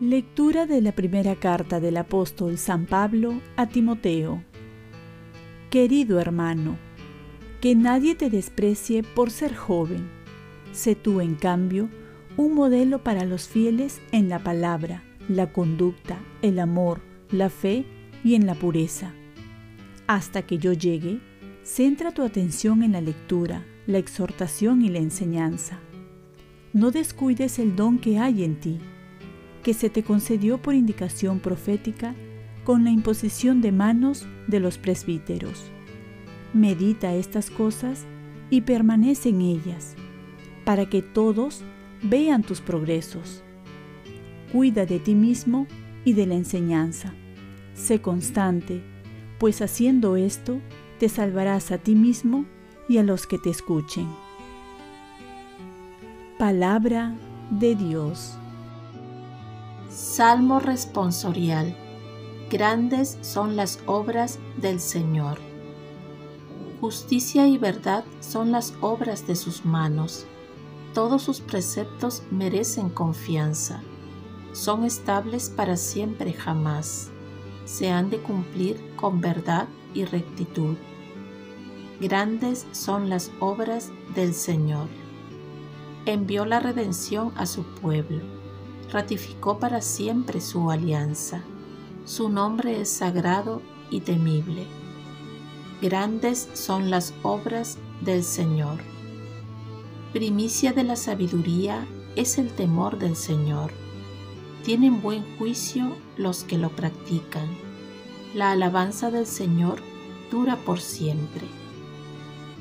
Lectura de la primera carta del apóstol San Pablo a Timoteo. Querido hermano, que nadie te desprecie por ser joven. Sé tú, en cambio, un modelo para los fieles en la palabra, la conducta, el amor, la fe y en la pureza. Hasta que yo llegue, centra tu atención en la lectura, la exhortación y la enseñanza. No descuides el don que hay en ti que se te concedió por indicación profética con la imposición de manos de los presbíteros. Medita estas cosas y permanece en ellas, para que todos vean tus progresos. Cuida de ti mismo y de la enseñanza. Sé constante, pues haciendo esto te salvarás a ti mismo y a los que te escuchen. Palabra de Dios. Salmo responsorial. Grandes son las obras del Señor. Justicia y verdad son las obras de sus manos. Todos sus preceptos merecen confianza. Son estables para siempre jamás. Se han de cumplir con verdad y rectitud. Grandes son las obras del Señor. Envió la redención a su pueblo ratificó para siempre su alianza. Su nombre es sagrado y temible. Grandes son las obras del Señor. Primicia de la sabiduría es el temor del Señor. Tienen buen juicio los que lo practican. La alabanza del Señor dura por siempre.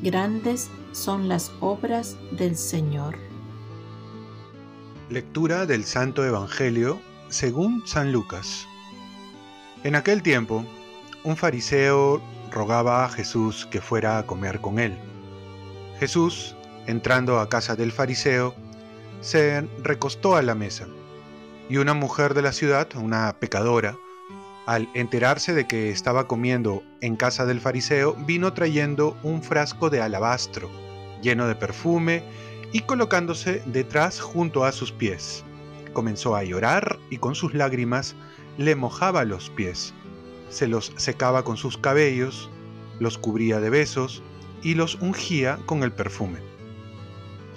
Grandes son las obras del Señor. Lectura del Santo Evangelio según San Lucas. En aquel tiempo, un fariseo rogaba a Jesús que fuera a comer con él. Jesús, entrando a casa del fariseo, se recostó a la mesa, y una mujer de la ciudad, una pecadora, al enterarse de que estaba comiendo en casa del fariseo, vino trayendo un frasco de alabastro, lleno de perfume, y colocándose detrás junto a sus pies. Comenzó a llorar y con sus lágrimas le mojaba los pies, se los secaba con sus cabellos, los cubría de besos y los ungía con el perfume.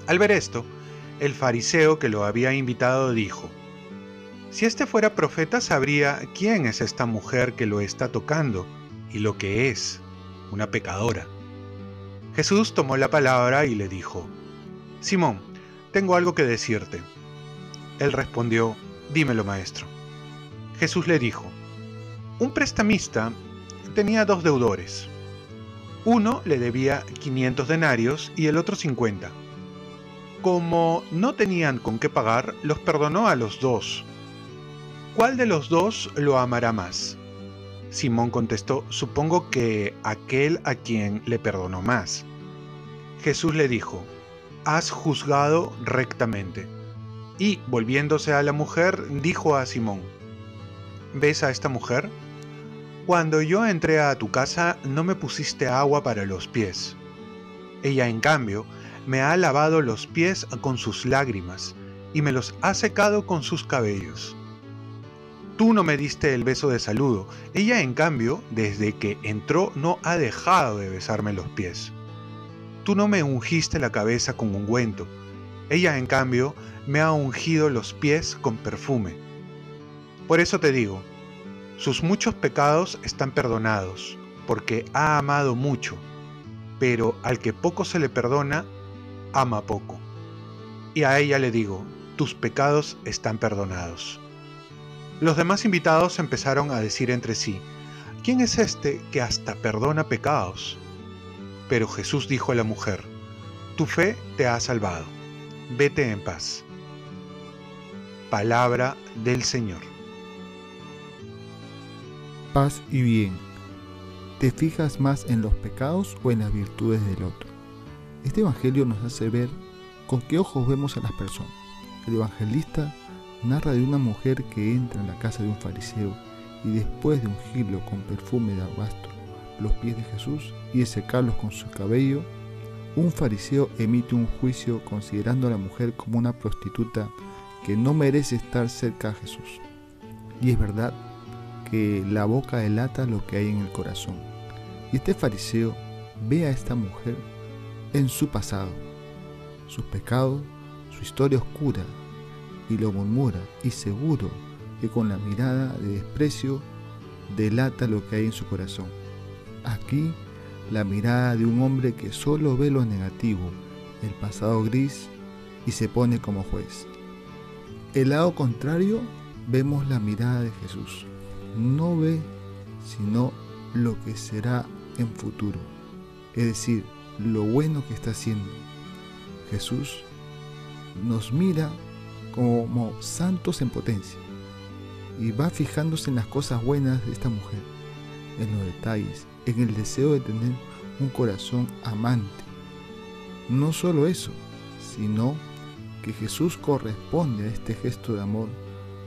Al ver esto, el fariseo que lo había invitado dijo, Si este fuera profeta sabría quién es esta mujer que lo está tocando y lo que es, una pecadora. Jesús tomó la palabra y le dijo, Simón, tengo algo que decirte. Él respondió, Dímelo, maestro. Jesús le dijo, Un prestamista tenía dos deudores. Uno le debía 500 denarios y el otro 50. Como no tenían con qué pagar, los perdonó a los dos. ¿Cuál de los dos lo amará más? Simón contestó, supongo que aquel a quien le perdonó más. Jesús le dijo, has juzgado rectamente. Y, volviéndose a la mujer, dijo a Simón, ¿ves a esta mujer? Cuando yo entré a tu casa no me pusiste agua para los pies. Ella, en cambio, me ha lavado los pies con sus lágrimas y me los ha secado con sus cabellos. Tú no me diste el beso de saludo, ella en cambio, desde que entró, no ha dejado de besarme los pies. Tú no me ungiste la cabeza con ungüento, ella en cambio me ha ungido los pies con perfume. Por eso te digo, sus muchos pecados están perdonados, porque ha amado mucho, pero al que poco se le perdona, ama poco. Y a ella le digo, tus pecados están perdonados. Los demás invitados empezaron a decir entre sí, ¿quién es este que hasta perdona pecados? Pero Jesús dijo a la mujer, Tu fe te ha salvado, vete en paz. Palabra del Señor. Paz y bien. ¿Te fijas más en los pecados o en las virtudes del otro? Este Evangelio nos hace ver con qué ojos vemos a las personas. El evangelista narra de una mujer que entra en la casa de un fariseo y después de ungirlo con perfume de alabastro los pies de Jesús y de secarlos con su cabello, un fariseo emite un juicio considerando a la mujer como una prostituta que no merece estar cerca de Jesús. Y es verdad que la boca delata lo que hay en el corazón. Y este fariseo ve a esta mujer en su pasado, sus pecados, su historia oscura, y lo murmura, y seguro que con la mirada de desprecio delata lo que hay en su corazón. Aquí la mirada de un hombre que solo ve lo negativo, el pasado gris, y se pone como juez. El lado contrario vemos la mirada de Jesús. No ve sino lo que será en futuro, es decir, lo bueno que está haciendo. Jesús nos mira como santos en potencia y va fijándose en las cosas buenas de esta mujer, en los detalles, en el deseo de tener un corazón amante. No solo eso, sino que Jesús corresponde a este gesto de amor,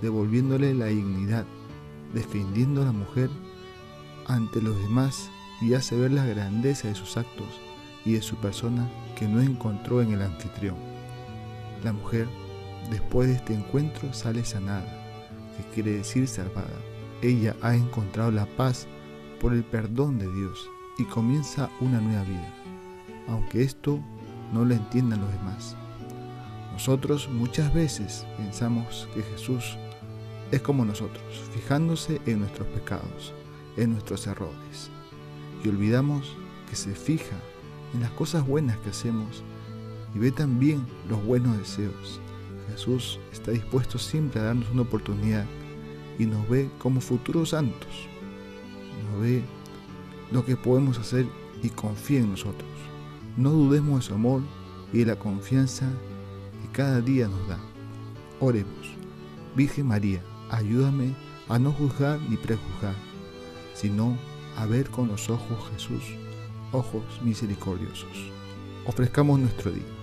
devolviéndole la dignidad, defendiendo a la mujer ante los demás y hace ver la grandeza de sus actos y de su persona que no encontró en el anfitrión. La mujer, después de este encuentro, sale sanada, que quiere decir salvada. Ella ha encontrado la paz por el perdón de Dios y comienza una nueva vida, aunque esto no lo entiendan los demás. Nosotros muchas veces pensamos que Jesús es como nosotros, fijándose en nuestros pecados, en nuestros errores, y olvidamos que se fija en las cosas buenas que hacemos y ve también los buenos deseos. Jesús está dispuesto siempre a darnos una oportunidad y nos ve como futuros santos. Nos ve lo que podemos hacer y confía en nosotros. No dudemos de su amor y de la confianza que cada día nos da. Oremos. Virgen María, ayúdame a no juzgar ni prejuzgar, sino a ver con los ojos Jesús, ojos misericordiosos. Ofrezcamos nuestro día.